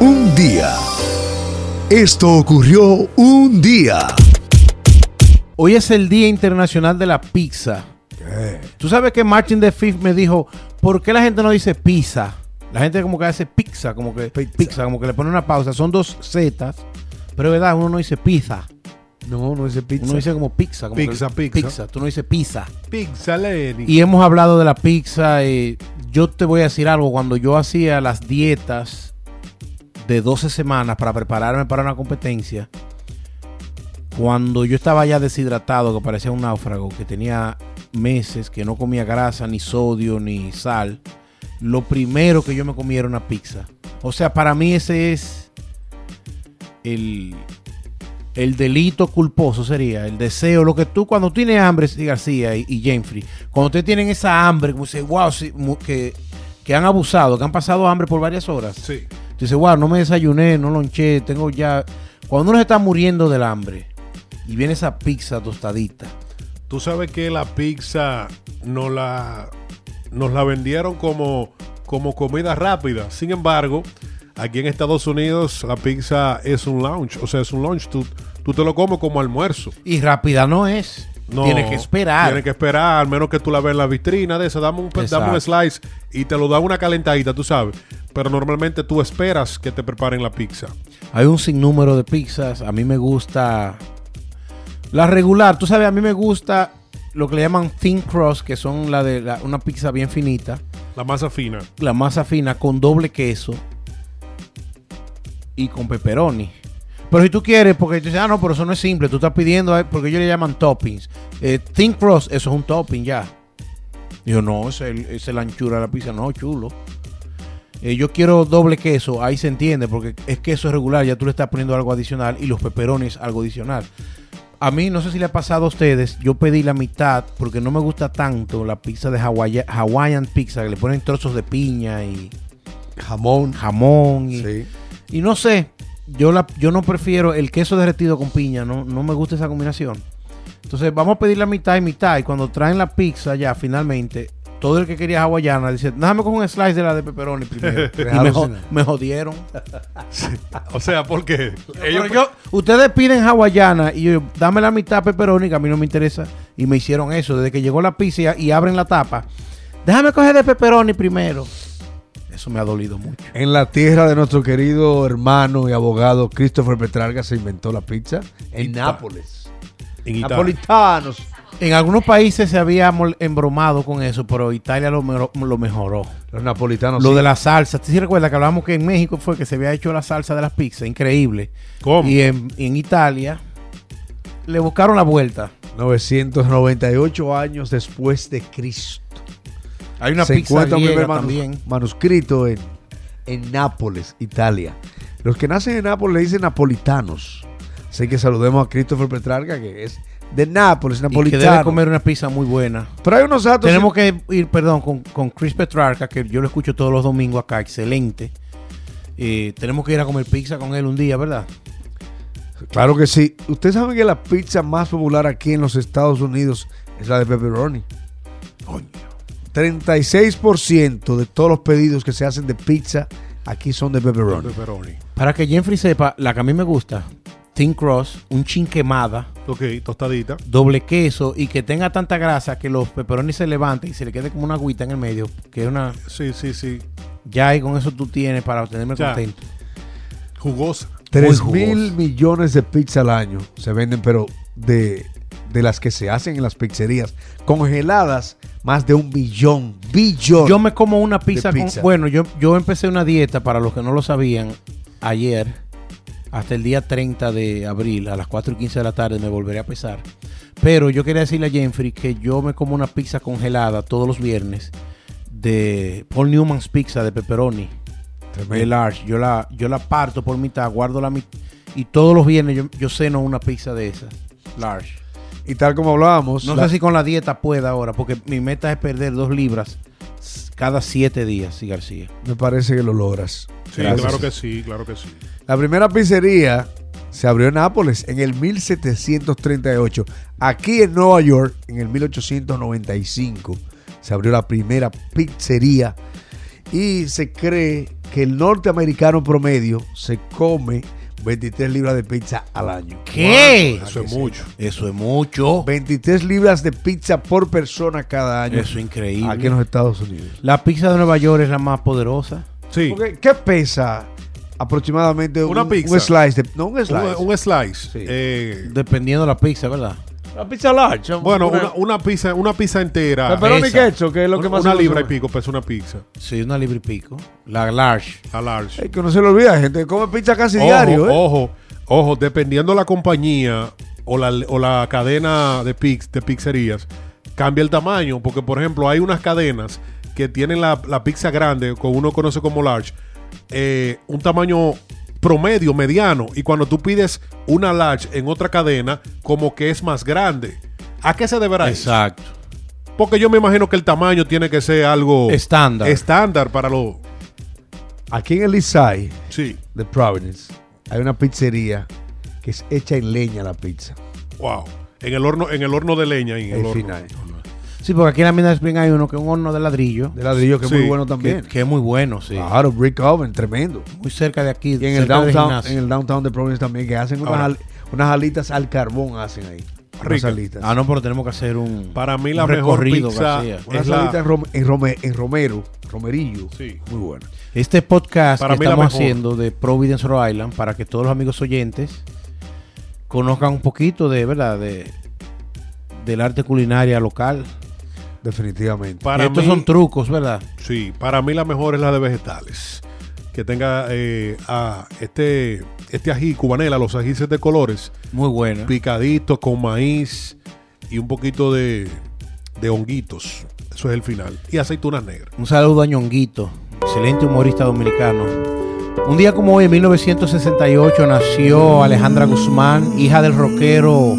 Un día. Esto ocurrió un día. Hoy es el Día Internacional de la Pizza. Tú sabes que Martin de Fifth me dijo, ¿por qué la gente no dice pizza? La gente como que hace pizza, como que pizza, como que le pone una pausa. Son dos zetas, pero es verdad, uno no dice pizza. No, no dice pizza. Uno dice como pizza. Como Pizza, que- pizza. Tú no dices pizza. Pizza, Lenny. Y hemos hablado de la pizza. eh, yo te voy a decir algo. Cuando yo hacía las dietas de 12 semanas para prepararme para una competencia, cuando yo estaba ya deshidratado, que parecía un náufrago, que tenía meses que no comía grasa, ni sodio, ni sal, lo primero que yo me comía era una pizza. O sea, para mí ese es el, el delito culposo sería, el deseo, lo que tú cuando tienes hambre, García y, y cuando ustedes tienen esa hambre, como dice, wow, que, que han abusado, que han pasado hambre por varias horas. Sí. Tú dices, wow, no me desayuné, no lonché, tengo ya... Cuando uno se está muriendo del hambre y viene esa pizza tostadita, Tú sabes que la pizza nos la, nos la vendieron como, como comida rápida. Sin embargo, aquí en Estados Unidos la pizza es un lunch. O sea, es un lunch. Tú, tú te lo comes como almuerzo. y rápida no es. No, Tienes que esperar. Tienes que esperar, al menos que tú la veas en la vitrina de esa. Dame un, dame un slice y te lo da una calentadita, tú sabes. Pero normalmente tú esperas que te preparen la pizza. Hay un sinnúmero de pizzas. A mí me gusta la regular. Tú sabes, a mí me gusta lo que le llaman thin crust, que son la de la- una pizza bien finita, La masa fina. la masa fina con doble queso y con pepperoni. Pero si tú quieres, porque tú dices, ah, no, pero eso no es simple, tú estás pidiendo, porque ellos le llaman toppings. Eh, thin crust, eso es un topping ya. Digo, no, es, el- es la anchura de la pizza, no, chulo. Eh, yo quiero doble queso, ahí se entiende, porque es queso regular, ya tú le estás poniendo algo adicional y los peperones algo adicional. A mí, no sé si le ha pasado a ustedes, yo pedí la mitad porque no me gusta tanto la pizza de Hawaii, Hawaiian pizza, que le ponen trozos de piña y Jamón. jamón. Y, Sí. y no sé, yo, la, yo no prefiero el queso derretido con piña, no, no me gusta esa combinación. Entonces vamos a pedir la mitad y mitad y cuando traen la pizza ya finalmente, todo el que quería hawaiana dice, déjame con un slice de la de pepperoni primero. y me, jodieron. O sea, porque yo- ustedes piden hawaiana y yo, dame la mitad pepperoni que a mí no me interesa. Y me hicieron eso, desde que llegó la pizza y, y abren la tapa. Déjame coger de pepperoni primero. Eso me ha dolido mucho. En la tierra de nuestro querido hermano y abogado Christopher Petrarca se inventó la pizza en Ita- Nápoles. en Italia. Napolitanos. En algunos países se había embromado con eso, pero Italia lo, mejoró. Los napolitanos. Lo sí. de la salsa. ¿Tú sí recuerdas que hablamos que en México fue que se había hecho la salsa de las pizzas? Increíble. ¿Cómo? Y en, en Italia le buscaron la vuelta. 998 años después de Cristo. Hay una se pizza encuentra un griega primer manus- también. manuscrito en, en Nápoles, Italia. Los que nacen en Nápoles le dicen napolitanos. Así que saludemos a Christopher Petrarca, que es de Nápoles, Y que napolitano. debe comer una pizza muy buena. Pero hay unos datos. Tenemos que ir, perdón, con, con Chris Petrarca, que yo lo escucho todos los domingos acá, excelente. Eh, tenemos que ir a comer pizza con él un día, ¿verdad? Claro que sí. Ustedes saben que la pizza más popular aquí en los Estados Unidos es la de pepperoni. 36% de todos los pedidos que se hacen de pizza aquí son de pepperoni. Pepperoni. Para que Jeffrey sepa, la que a mí me gusta, Thin Cross, un chin quemada, Ok, tostadita. doble queso y que tenga tanta grasa que los pepperonis se levanten y se le quede como una agüita en el medio, que es una... Sí, sí, sí. Ya ahí con eso tú tienes para tenerme Ya. contento. Jugosa. 3 jugoso. mil millones de pizza al año se venden, pero de, de las que se hacen en las pizzerías, congeladas, más de un billón. Billón. Yo me como una pizza, De con- pizza. bueno, yo, yo empecé una dieta, para los que no lo sabían, ayer, hasta el día 30 de abril, a las 4 y 15 de la tarde, me volveré a pesar. Pero yo quería decirle a Jeffrey que yo me como una pizza congelada todos los viernes de Paul Newman's Pizza de pepperoni. De large. Yo la, yo la parto por mitad, guardo la mitad. Y todos los viernes yo, yo ceno una pizza de esas. Large. Y tal como hablábamos, No la- sé si con la dieta pueda ahora, porque mi meta es perder dos libras cada siete días, sí, García. me parece que lo logras. Sí, Gracias. claro que sí, claro que sí. La primera pizzería se abrió en Nápoles en el 1738. Aquí en Nueva York, en el 1895, se abrió la primera pizzería y se cree que el norteamericano promedio se come 23 libras de pizza al año. ¿Qué? Eso es mucho. Eso es mucho. 23 libras de pizza por persona cada año. Eso es increíble. Aquí en los Estados Unidos. La pizza de Nueva York es la más poderosa. Sí. Porque, ¿Qué pesa aproximadamente Una un, pizza. un slice? De, no, un slice. Un, un slice. Sí. Eh, Dependiendo de la pizza, ¿verdad? La pizza large. bueno, una, una pizza, una pizza entera. Pepperoni esa. queso, que es lo que una más una se libra y pico pesa una pizza. Sí, una libra y pico. La large. A large. Es que no se lo olvida, gente come pizza casi Ojo, diario, ¿eh? ojo, ojo, dependiendo la compañía o la, o la cadena de, pix, de pizzerías, cambia el tamaño. Porque, por ejemplo, hay unas cadenas que tienen la, la pizza grande, que uno conoce como large, eh, un tamaño promedio, mediano. Y cuando tú pides una large en otra cadena, como que es más grande. ¿A qué se deberá eso? Exacto. Porque yo me imagino que el tamaño tiene que ser algo Estándar. estándar para los... Aquí en el Side Sí, de Providence hay una pizzería que es hecha en leña la pizza. wow. En el horno, en el horno de leña. en el El horno. final. Sí, porque aquí en la Mina Spring hay uno que es un horno de ladrillo. De ladrillo que es Sí, muy bueno también. que es muy bueno, sí. Claro, brick oven, tremendo. Muy cerca de aquí. Y en el, downtown, gimnasio. en el downtown de Providence también, que hacen unas, al- unas alitas al carbón, hacen ahí. Unas Rica. alitas. Ah, no, pero tenemos que hacer un. Para mí la mejor recorrido, pizza García. Unas es la- alitas en, rom- en rome- en romero, romerillo. Sí. Muy bueno. Este podcast Para que la estamos haciendo de Providence, Rhode Island, para que todos los amigos oyentes conozcan un poquito de, ¿verdad? De, del arte culinaria local. Definitivamente. Para Estos mí, son trucos, ¿verdad? Sí, para mí la mejor es la de vegetales. Que tenga eh, a este, este ají cubanela, los ajíes de colores, Muy buena. picaditos con maíz y un poquito de, de honguitos. Eso es el final. Y aceitunas negras. Un saludo a Ñonguito, excelente humorista dominicano. Un día como hoy, en 1968, nació Alejandra Guzmán, hija del rockero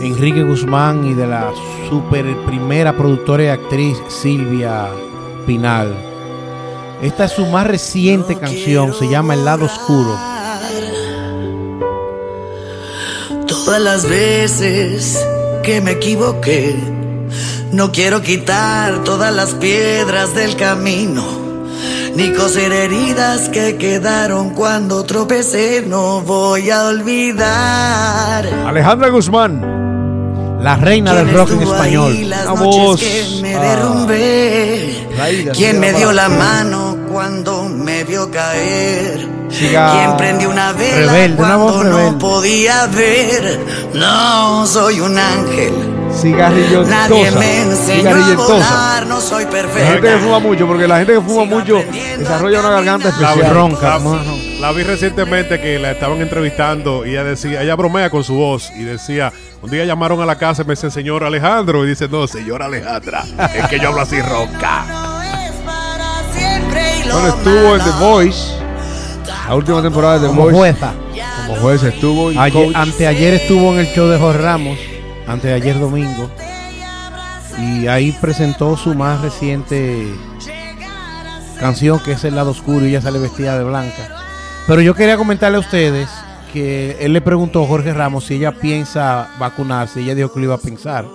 Enrique Guzmán y de la super primera productora y actriz Silvia Pinal. Esta es su más reciente canción, se llama El lado oscuro. Todas las veces que me equivoqué, no quiero quitar todas las piedras del camino, ni coser heridas que quedaron cuando tropecé, no voy a olvidar. Alejandra Guzmán. La reina del ¿Quién rock en estuvo español. Una noches voz, que me ah, derrumbé? ¿Quién me la dio la mano cuando me vio caer? Siga- ¿Quién prendió una vela Rebelde, una voz cuando rebelde. no podía ver? No soy un ángel. Cigarrillo Nadie me enseñó a volar, no soy La gente que fuma mucho, porque la gente que fuma Sigo mucho desarrolla una garganta especial. ronca, la, más la vi recientemente que la estaban entrevistando y ella decía, ella bromea con su voz y decía, un día llamaron a la casa y me dice, señor Alejandro, y dice, no, señor Alejandra, es que yo hablo así ronca. Lo Bueno, estuvo en The Voice, la última temporada de The Como Voice. jueza. Como juez estuvo y Ayer- anteayer estuvo en el show de Jorge Ramos, anteayer domingo, y ahí presentó su más reciente canción que es El lado oscuro y ella sale vestida de blanca. Pero yo quería comentarle a ustedes que él le preguntó a Jorge Ramos si ella piensa vacunarse, ella dijo que lo iba a pensar.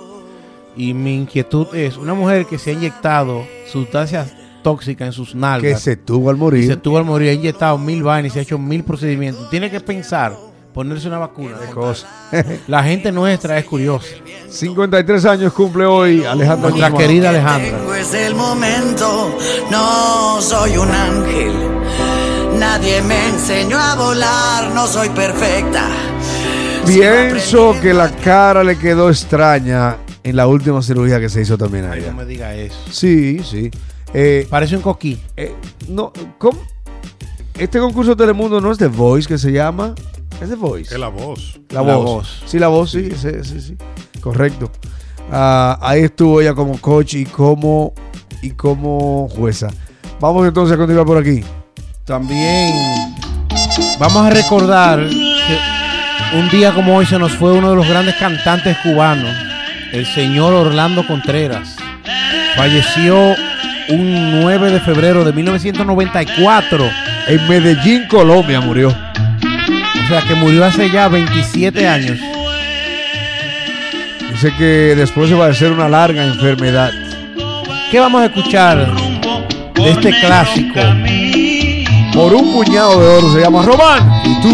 Y mi inquietud es, una mujer que se ha inyectado sustancias tóxicas en sus nalgas, que se tuvo al y morir. se tuvo al morir, ha inyectado mil vainas y se ha hecho mil procedimientos. Tiene que pensar ponerse una vacuna. Cosa. La gente nuestra es curiosa. 53 años cumple hoy Alejandra Nuestra querida Alejandra. Tengo es el momento, no soy un ángel. Nadie me enseñó a volar, no soy perfecta. Pienso que la cara le quedó extraña en la última cirugía que se hizo también a Ay, ella. no me diga eso. Sí, sí. Eh, Parece un coquí. eh, no, ¿cómo? Este concurso de Telemundo no es The Voice que se llama. Es The Voice. Es la voz. La, La voz. voz. Sí, la voz, sí, sí, sí, sí. Correcto. Ah, ahí estuvo ella como coach y como, y como jueza. Vamos entonces a continuar por aquí. También vamos a recordar que un día como hoy se nos fue uno de los grandes cantantes cubanos, el señor Orlando Contreras. Falleció un 9 de febrero de 1994. En Medellín, Colombia murió. O sea que murió hace ya 27 años. Dice que después se va a hacer una larga enfermedad. ¿Qué vamos a escuchar de este clásico por un puñado de oro. Se llama Román. Y tú,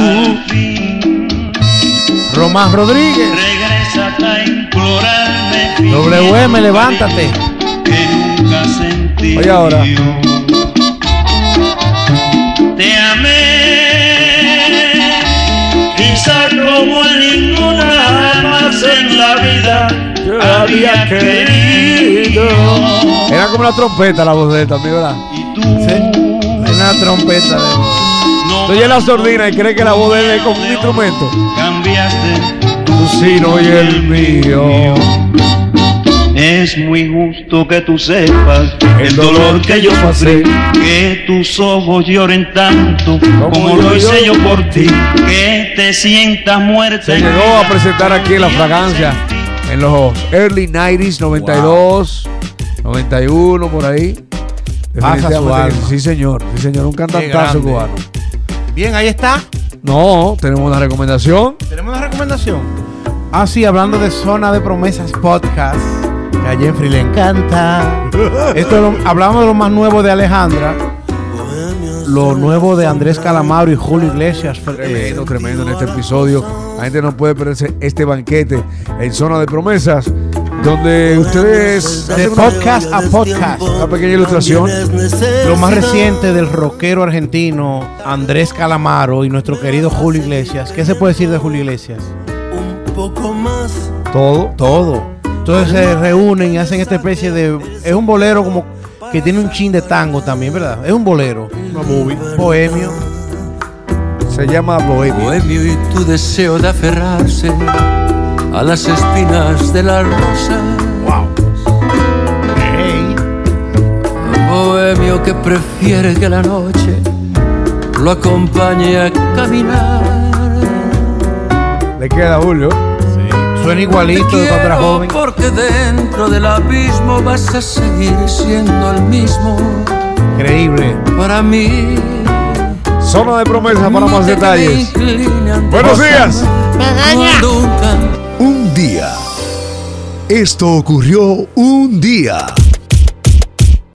Román Rodríguez. Regresa a implorarme. WM, levántate. Oye, ahora. Te amé. Quizá como ninguna más en la vida había querido. Era como una trompeta la voz de también, ¿verdad? Y tú. Trompeta de no Tú oyes la sordina y crees que la voz de él es como un instrumento. Cambiaste Tu sino y el mío. Es muy justo que tú sepas el dolor que yo pasé, que tus ojos lloren tanto como lo hice yo por ti, que te sientas muerta. Se llegó a presentar aquí la fragancia en los early 90s, 92, 91, por ahí. Pasa su Definitivamente, alma. Sí, señor. Sí, señor. Un cantantazo cubano. Bien, ahí está. No, tenemos una recomendación. Tenemos una recomendación. Ah, sí, hablando de Zona de Promesas Podcast, que a Jeffrey le encanta. Esto es lo- hablamos de lo más nuevo de Alejandra, lo nuevo de Andrés Calamaro y Julio Iglesias. Tremendo, tremendo en este episodio. La gente no puede perderse este banquete en Zona de Promesas, donde ustedes de podcast a podcast. una pequeña ilustración. Lo más reciente del rockero argentino Andrés Calamaro y nuestro querido Julio Iglesias. ¿Qué se puede decir de Julio Iglesias? un poco más. Todo. Todo. Entonces se reúnen y hacen esta especie de... Es un bolero como que tiene un chin de tango también, ¿verdad? Es un bolero. Una movie. Bohemio. Se llama Bohemia. Bohemio y tu deseo de aferrarse a las espinas de la rosa. Hey. Bohemio que prefiere que la noche lo acompañe a caminar. Le queda Julio. Suena igualito de cuando era Quiero joven. porque dentro del abismo vas a seguir siendo el mismo Increíble. para mí. Zona de Promesas para más detalles. Buenos días. Un Un Esto ocurrió un día.